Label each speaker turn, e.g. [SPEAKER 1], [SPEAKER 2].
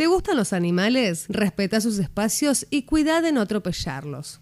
[SPEAKER 1] ¿Te gustan los animales? Respeta sus espacios y cuida de no atropellarlos.